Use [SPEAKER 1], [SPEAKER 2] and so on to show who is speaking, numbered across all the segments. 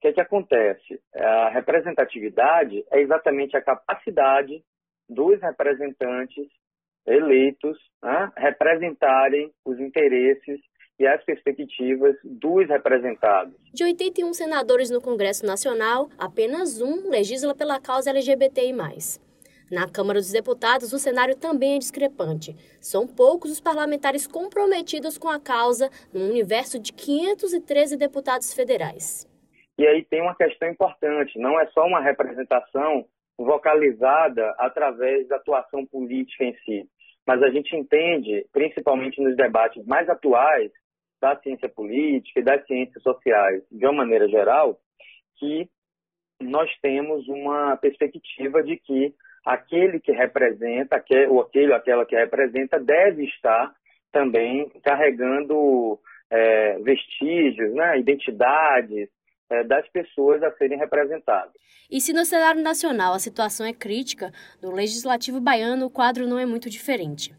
[SPEAKER 1] que é que acontece? A representatividade é exatamente a capacidade dos representantes eleitos né, representarem os interesses e as perspectivas dos representados.
[SPEAKER 2] De 81 senadores no Congresso Nacional, apenas um legisla pela causa LGBTI+. Na Câmara dos Deputados, o cenário também é discrepante. São poucos os parlamentares comprometidos com a causa no universo de 513 deputados federais.
[SPEAKER 1] E aí tem uma questão importante, não é só uma representação vocalizada através da atuação política em si, mas a gente entende, principalmente nos debates mais atuais da ciência política e das ciências sociais, de uma maneira geral, que nós temos uma perspectiva de que aquele que representa, ou aquele ou aquela que representa, deve estar também carregando é, vestígios, né, identidades, das pessoas a serem representadas.
[SPEAKER 2] E se no cenário nacional a situação é crítica, no legislativo baiano o quadro não é muito diferente.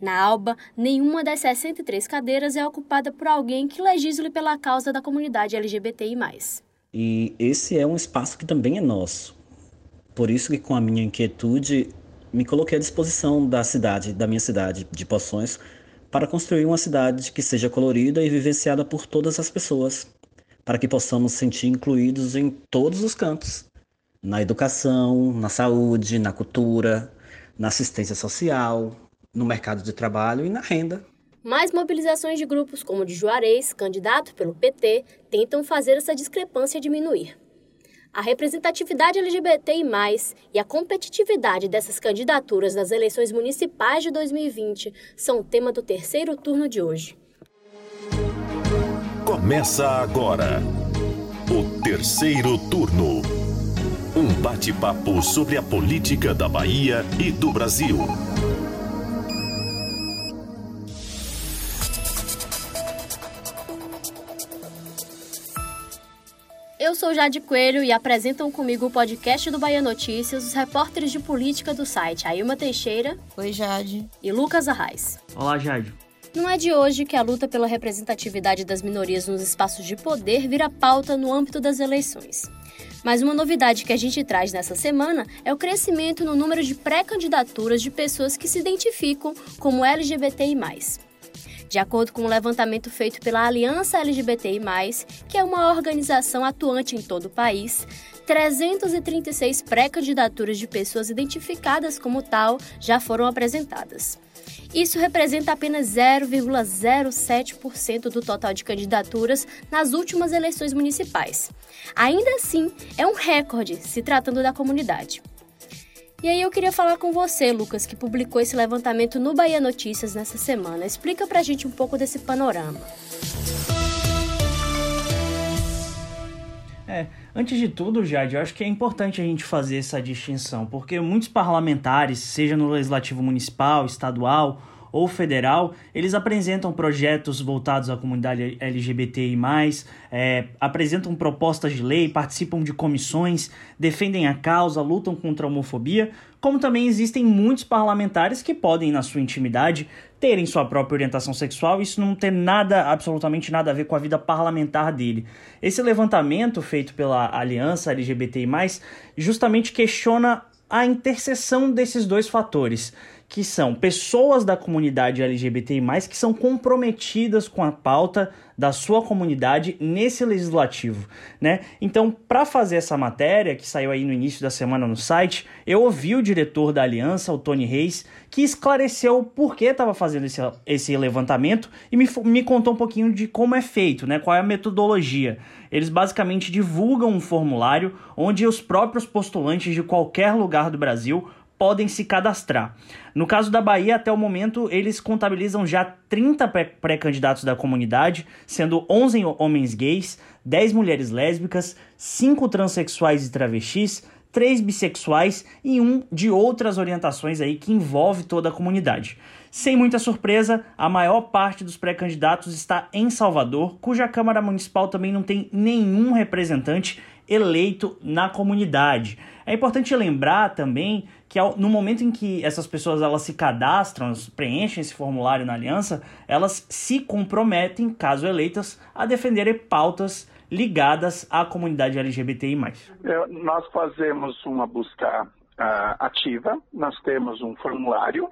[SPEAKER 2] Na ALBA, nenhuma das 63 cadeiras é ocupada por alguém que legisle pela causa da comunidade LGBTI+.
[SPEAKER 3] E esse é um espaço que também é nosso. Por isso que com a minha inquietude me coloquei à disposição da cidade, da minha cidade de Poções, para construir uma cidade que seja colorida e vivenciada por todas as pessoas, para que possamos sentir incluídos em todos os campos na educação, na saúde, na cultura, na assistência social, no mercado de trabalho e na renda.
[SPEAKER 2] Mais mobilizações de grupos como o de Juarez, candidato pelo PT, tentam fazer essa discrepância diminuir. A representatividade LGBTI+, e a competitividade dessas candidaturas nas eleições municipais de 2020 são o tema do terceiro turno de hoje.
[SPEAKER 4] Começa agora o terceiro turno. Um bate-papo sobre a política da Bahia e do Brasil.
[SPEAKER 2] Eu sou Jade Coelho e apresentam comigo o podcast do Bahia Notícias os repórteres de política do site Ailma Teixeira.
[SPEAKER 5] Oi, Jade.
[SPEAKER 2] E Lucas Arraes.
[SPEAKER 6] Olá, Jade.
[SPEAKER 2] Não é de hoje que a luta pela representatividade das minorias nos espaços de poder vira pauta no âmbito das eleições. Mas uma novidade que a gente traz nessa semana é o crescimento no número de pré-candidaturas de pessoas que se identificam como LGBTI. De acordo com um levantamento feito pela Aliança LGBTI, que é uma organização atuante em todo o país, 336 pré-candidaturas de pessoas identificadas como tal já foram apresentadas. Isso representa apenas 0,07% do total de candidaturas nas últimas eleições municipais. Ainda assim, é um recorde se tratando da comunidade. E aí eu queria falar com você, Lucas, que publicou esse levantamento no Bahia Notícias nessa semana. Explica pra gente um pouco desse panorama.
[SPEAKER 6] É, antes de tudo, Jade, eu acho que é importante a gente fazer essa distinção, porque muitos parlamentares, seja no legislativo municipal, estadual ou federal, eles apresentam projetos voltados à comunidade LGBTI, é, apresentam propostas de lei, participam de comissões, defendem a causa, lutam contra a homofobia, como também existem muitos parlamentares que podem, na sua intimidade, terem sua própria orientação sexual, isso não tem nada, absolutamente nada a ver com a vida parlamentar dele. Esse levantamento feito pela Aliança LGBTI, justamente questiona a interseção desses dois fatores que são pessoas da comunidade LGBTI+, que são comprometidas com a pauta da sua comunidade nesse legislativo, né? Então, para fazer essa matéria, que saiu aí no início da semana no site, eu ouvi o diretor da aliança, o Tony Reis, que esclareceu por que estava fazendo esse, esse levantamento e me, me contou um pouquinho de como é feito, né? Qual é a metodologia. Eles basicamente divulgam um formulário onde os próprios postulantes de qualquer lugar do Brasil podem se cadastrar. No caso da Bahia, até o momento, eles contabilizam já 30 pré-candidatos da comunidade, sendo 11 homens gays, 10 mulheres lésbicas, 5 transexuais e travestis, 3 bissexuais e um de outras orientações aí que envolve toda a comunidade. Sem muita surpresa, a maior parte dos pré-candidatos está em Salvador, cuja Câmara Municipal também não tem nenhum representante eleito na comunidade. É importante lembrar também que no momento em que essas pessoas elas se cadastram, preenchem esse formulário na aliança, elas se comprometem, caso eleitas, a defenderem pautas ligadas à comunidade LGBTI+.
[SPEAKER 5] É, nós fazemos uma busca uh, ativa, nós temos um formulário,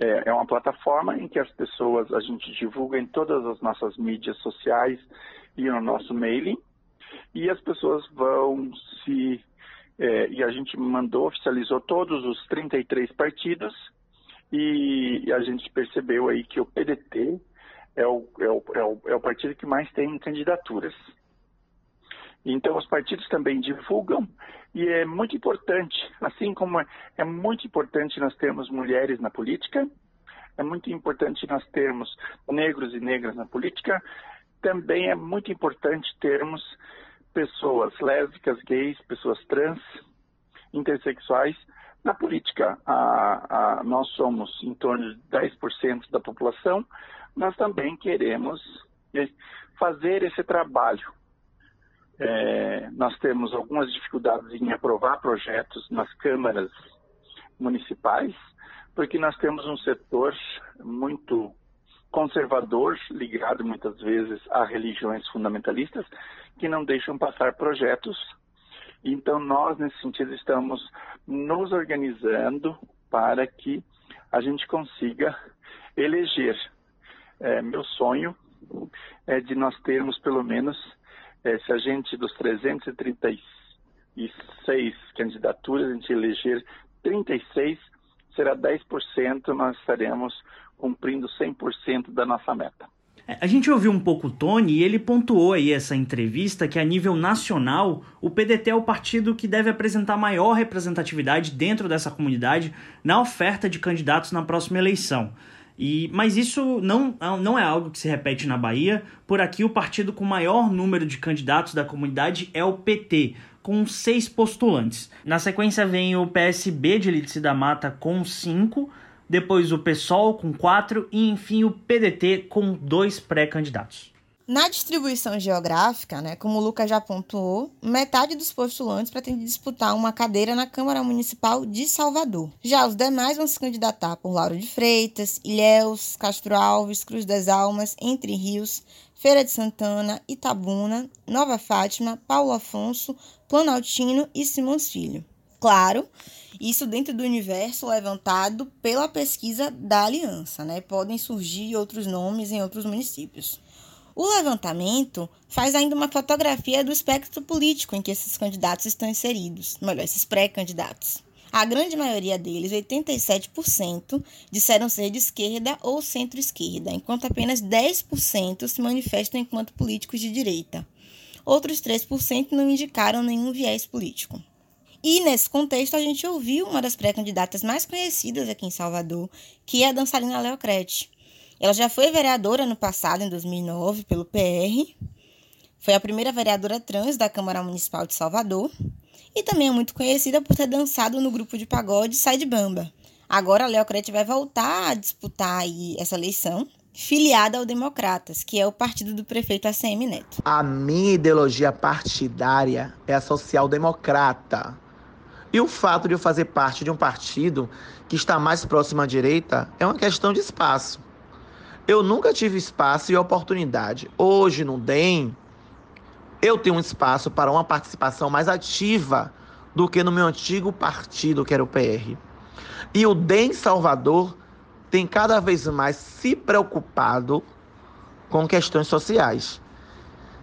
[SPEAKER 5] é, é uma plataforma em que as pessoas, a gente divulga em todas as nossas mídias sociais e no nosso mailing, e as pessoas vão se é, e a gente mandou, oficializou todos os 33 partidos e a gente percebeu aí que o PDT é o, é o, é o, é o partido que mais tem candidaturas. Então, os partidos também divulgam e é muito importante, assim como é muito importante nós termos mulheres na política, é muito importante nós termos negros e negras na política, também é muito importante termos pessoas lésbicas, gays, pessoas trans, intersexuais na política. A, a, nós somos em torno de 10% da população, nós também queremos fazer esse trabalho. É, nós temos algumas dificuldades em aprovar projetos nas câmaras municipais, porque nós temos um setor muito conservador, ligado muitas vezes a religiões fundamentalistas, que não deixam passar projetos. Então, nós, nesse sentido, estamos nos organizando para que a gente consiga eleger. É, meu sonho é de nós termos pelo menos, se a gente dos 336 candidaturas, a gente eleger 36, será 10%, nós estaremos cumprindo 100% da nossa meta.
[SPEAKER 6] É, a gente ouviu um pouco o Tony e ele pontuou aí essa entrevista que a nível nacional o PDT é o partido que deve apresentar maior representatividade dentro dessa comunidade na oferta de candidatos na próxima eleição. E, mas isso não, não é algo que se repete na Bahia. Por aqui, o partido com maior número de candidatos da comunidade é o PT, com seis postulantes. Na sequência vem o PSB de Lídice da Mata com cinco, depois o PSOL com quatro e enfim o PDT com dois pré-candidatos.
[SPEAKER 7] Na distribuição geográfica, né, como o Lucas já pontuou, metade dos postulantes pretende disputar uma cadeira na Câmara Municipal de Salvador. Já os demais vão se candidatar por Lauro de Freitas, Ilhéus, Castro Alves, Cruz das Almas, Entre Rios, Feira de Santana, Itabuna, Nova Fátima, Paulo Afonso, Planaltino e Simões Filho. Claro, isso dentro do universo levantado pela pesquisa da aliança, né? Podem surgir outros nomes em outros municípios. O levantamento faz ainda uma fotografia do espectro político em que esses candidatos estão inseridos, melhor, esses pré-candidatos. A grande maioria deles, 87%, disseram ser de esquerda ou centro-esquerda, enquanto apenas 10% se manifestam enquanto políticos de direita. Outros 3% não indicaram nenhum viés político. E nesse contexto a gente ouviu uma das pré-candidatas mais conhecidas aqui em Salvador, que é a dançarina Leocrete. Ela já foi vereadora no passado, em 2009, pelo PR. Foi a primeira vereadora trans da Câmara Municipal de Salvador. E também é muito conhecida por ter dançado no grupo de pagode Sai de Bamba. Agora a Leocrete vai voltar a disputar essa eleição, filiada ao Democratas, que é o partido do prefeito ACM Neto.
[SPEAKER 8] A minha ideologia partidária é a social-democrata. E o fato de eu fazer parte de um partido que está mais próximo à direita é uma questão de espaço. Eu nunca tive espaço e oportunidade. Hoje no DEM, eu tenho um espaço para uma participação mais ativa do que no meu antigo partido, que era o PR. E o DEM Salvador tem cada vez mais se preocupado com questões sociais,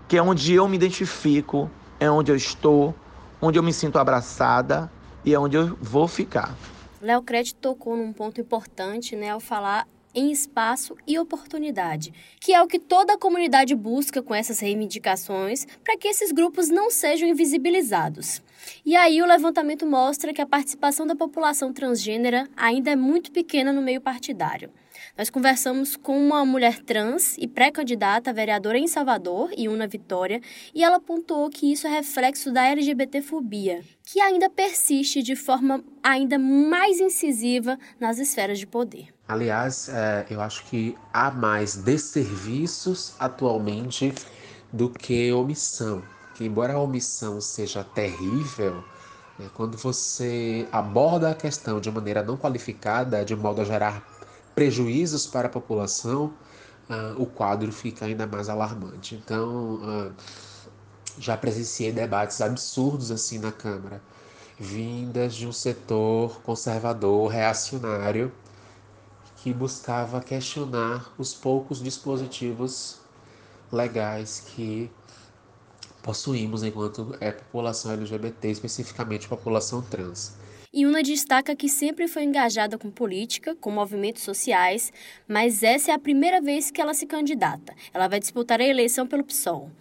[SPEAKER 8] que é onde eu me identifico, é onde eu estou, onde eu me sinto abraçada e é onde eu vou ficar.
[SPEAKER 2] Léo Crete tocou num ponto importante, né, ao falar em espaço e oportunidade, que é o que toda a comunidade busca com essas reivindicações para que esses grupos não sejam invisibilizados. E aí o levantamento mostra que a participação da população transgênera ainda é muito pequena no meio partidário. Nós conversamos com uma mulher trans e pré-candidata a vereadora em Salvador, Iuna Vitória, e ela pontuou que isso é reflexo da LGBTfobia, que ainda persiste de forma ainda mais incisiva nas esferas de poder.
[SPEAKER 9] Aliás, é, eu acho que há mais desserviços atualmente do que omissão. Que embora a omissão seja terrível, né, quando você aborda a questão de maneira não qualificada, de modo a gerar prejuízos para a população, uh, o quadro fica ainda mais alarmante. Então, uh, Já presenciei debates absurdos assim na Câmara, vindas de um setor conservador, reacionário, que buscava questionar os poucos dispositivos legais que possuímos enquanto é população LGBT, especificamente população trans.
[SPEAKER 2] E Una destaca que sempre foi engajada com política, com movimentos sociais, mas essa é a primeira vez que ela se candidata. Ela vai disputar a eleição pelo PSOL.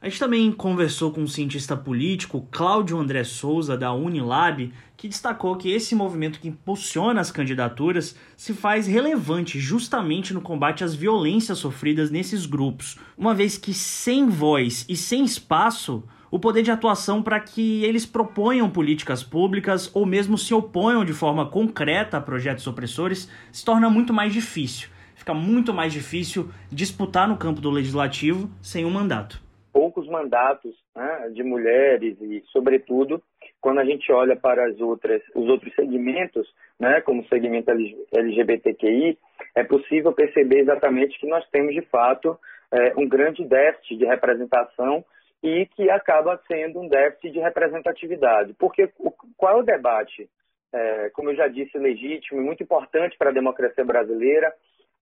[SPEAKER 6] A gente também conversou com o cientista político Cláudio André Souza, da Unilab, que destacou que esse movimento que impulsiona as candidaturas se faz relevante justamente no combate às violências sofridas nesses grupos, uma vez que sem voz e sem espaço, o poder de atuação para que eles proponham políticas públicas ou mesmo se oponham de forma concreta a projetos opressores se torna muito mais difícil. Fica muito mais difícil disputar no campo do legislativo sem um mandato
[SPEAKER 1] poucos mandatos né, de mulheres e, sobretudo, quando a gente olha para as outras, os outros segmentos, né, como o segmento LGBTQI, é possível perceber exatamente que nós temos, de fato, é, um grande déficit de representação e que acaba sendo um déficit de representatividade. Porque o, qual é o debate? É, como eu já disse, legítimo e muito importante para a democracia brasileira,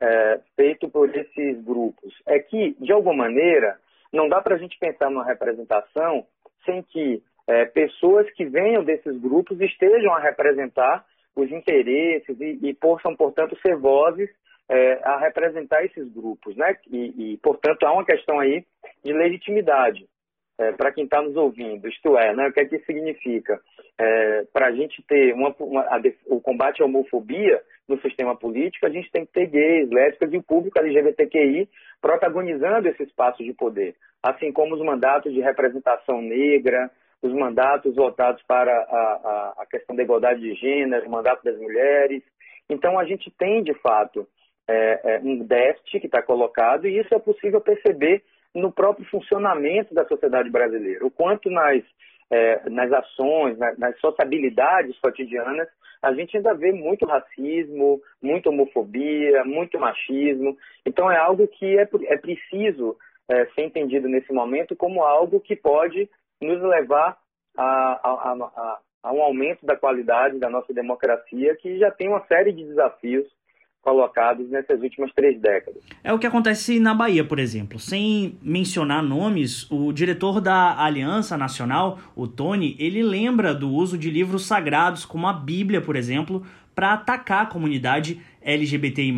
[SPEAKER 1] é, feito por esses grupos, é que, de alguma maneira, não dá para a gente pensar numa representação sem que é, pessoas que venham desses grupos estejam a representar os interesses e, e possam, portanto, ser vozes é, a representar esses grupos, né? E, e, portanto, há uma questão aí de legitimidade é, para quem está nos ouvindo. Isto é, né? O que é que significa? É, para a gente ter uma, uma, a, o combate à homofobia no sistema político, a gente tem que ter gays, lésbicas e o público LGBTQI protagonizando esse espaço de poder, assim como os mandatos de representação negra, os mandatos voltados para a, a, a questão da igualdade de gênero, o mandato das mulheres. Então, a gente tem, de fato, é, é, um déficit que está colocado e isso é possível perceber no próprio funcionamento da sociedade brasileira. O quanto nas, é, nas ações, nas, nas sociabilidades cotidianas, a gente ainda vê muito racismo, muita homofobia, muito machismo. Então é algo que é, é preciso é, ser entendido nesse momento como algo que pode nos levar a, a, a, a um aumento da qualidade da nossa democracia, que já tem uma série de desafios colocados nessas últimas três décadas.
[SPEAKER 6] É o que acontece na Bahia, por exemplo. Sem mencionar nomes, o diretor da Aliança Nacional, o Tony, ele lembra do uso de livros sagrados, como a Bíblia, por exemplo, para atacar a comunidade LGBTI+,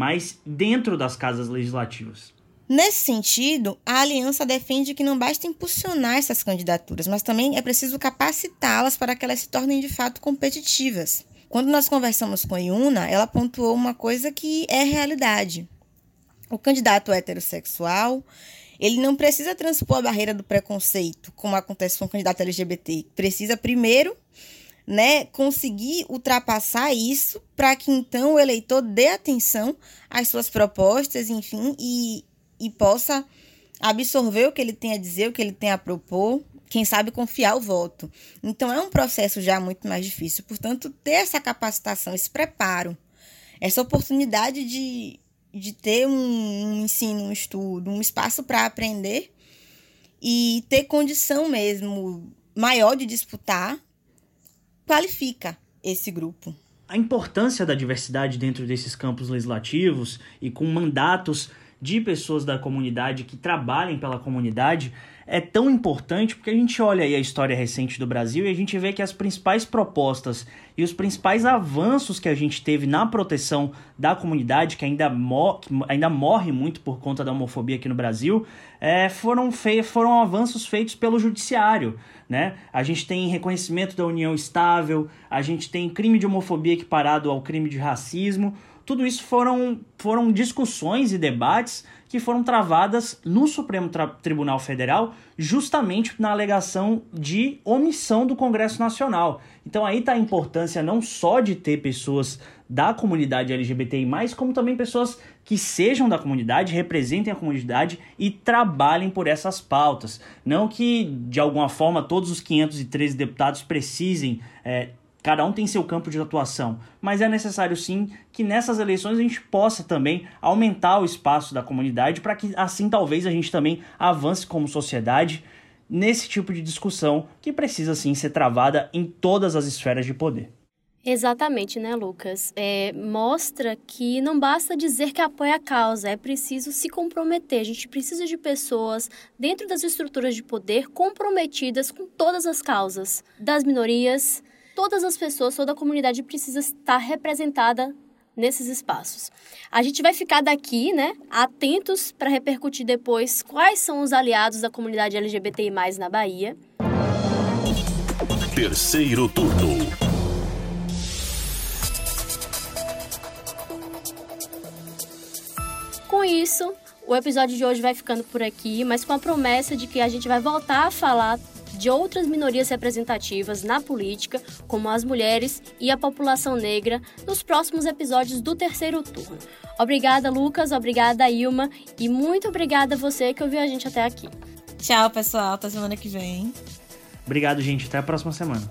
[SPEAKER 6] dentro das casas legislativas.
[SPEAKER 7] Nesse sentido, a aliança defende que não basta impulsionar essas candidaturas, mas também é preciso capacitá-las para que elas se tornem de fato competitivas. Quando nós conversamos com a Iuna, ela pontuou uma coisa que é realidade. O candidato heterossexual, ele não precisa transpor a barreira do preconceito, como acontece com o candidato LGBT. Precisa primeiro, né, conseguir ultrapassar isso para que então o eleitor dê atenção às suas propostas, enfim, e, e possa absorver o que ele tem a dizer, o que ele tem a propor quem sabe confiar o voto. Então é um processo já muito mais difícil. Portanto, ter essa capacitação, esse preparo, essa oportunidade de, de ter um, ensino, um estudo, um espaço para aprender e ter condição mesmo maior de disputar, qualifica esse grupo.
[SPEAKER 6] A importância da diversidade dentro desses campos legislativos e com mandatos de pessoas da comunidade que trabalhem pela comunidade é tão importante porque a gente olha aí a história recente do Brasil e a gente vê que as principais propostas e os principais avanços que a gente teve na proteção da comunidade, que ainda, mor que ainda morre muito por conta da homofobia aqui no Brasil, é, foram, foram avanços feitos pelo judiciário. Né? A gente tem reconhecimento da união estável, a gente tem crime de homofobia equiparado ao crime de racismo. Tudo isso foram, foram discussões e debates que foram travadas no Supremo Tribunal Federal justamente na alegação de omissão do Congresso Nacional. Então aí está a importância não só de ter pessoas da comunidade LGBTI+, como também pessoas que sejam da comunidade, representem a comunidade e trabalhem por essas pautas. Não que, de alguma forma, todos os 513 deputados precisem é, Cada um tem seu campo de atuação, mas é necessário sim que nessas eleições a gente possa também aumentar o espaço da comunidade para que assim talvez a gente também avance como sociedade nesse tipo de discussão que precisa sim ser travada em todas as esferas de poder.
[SPEAKER 2] Exatamente, né, Lucas? É, mostra que não basta dizer que apoia a causa, é preciso se comprometer. A gente precisa de pessoas dentro das estruturas de poder comprometidas com todas as causas das minorias. Todas as pessoas, toda a comunidade precisa estar representada nesses espaços. A gente vai ficar daqui, né, atentos para repercutir depois quais são os aliados da comunidade LGBTI+ na Bahia.
[SPEAKER 4] Terceiro turno.
[SPEAKER 2] Com isso, o episódio de hoje vai ficando por aqui, mas com a promessa de que a gente vai voltar a falar de outras minorias representativas na política, como as mulheres e a população negra, nos próximos episódios do terceiro turno. Obrigada, Lucas, obrigada, Ilma, e muito obrigada a você que ouviu a gente até aqui.
[SPEAKER 7] Tchau, pessoal, até semana que vem.
[SPEAKER 6] Obrigado, gente, até a próxima semana.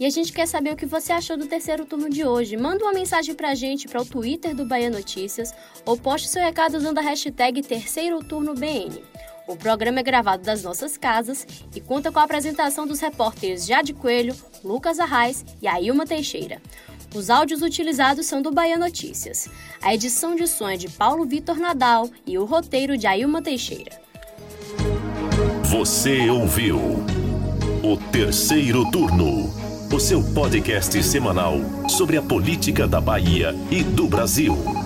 [SPEAKER 2] E a gente quer saber o que você achou do terceiro turno de hoje. Manda uma mensagem pra gente para o Twitter do Bahia Notícias ou poste seu recado usando a hashtag Terceiro Turno BN. O programa é gravado das nossas casas e conta com a apresentação dos repórteres Jade Coelho, Lucas Arraes e Ailma Teixeira. Os áudios utilizados são do Bahia Notícias. A edição de som é de Paulo Vitor Nadal e o roteiro de Ailma Teixeira.
[SPEAKER 4] Você ouviu o terceiro turno o seu podcast semanal sobre a política da Bahia e do Brasil.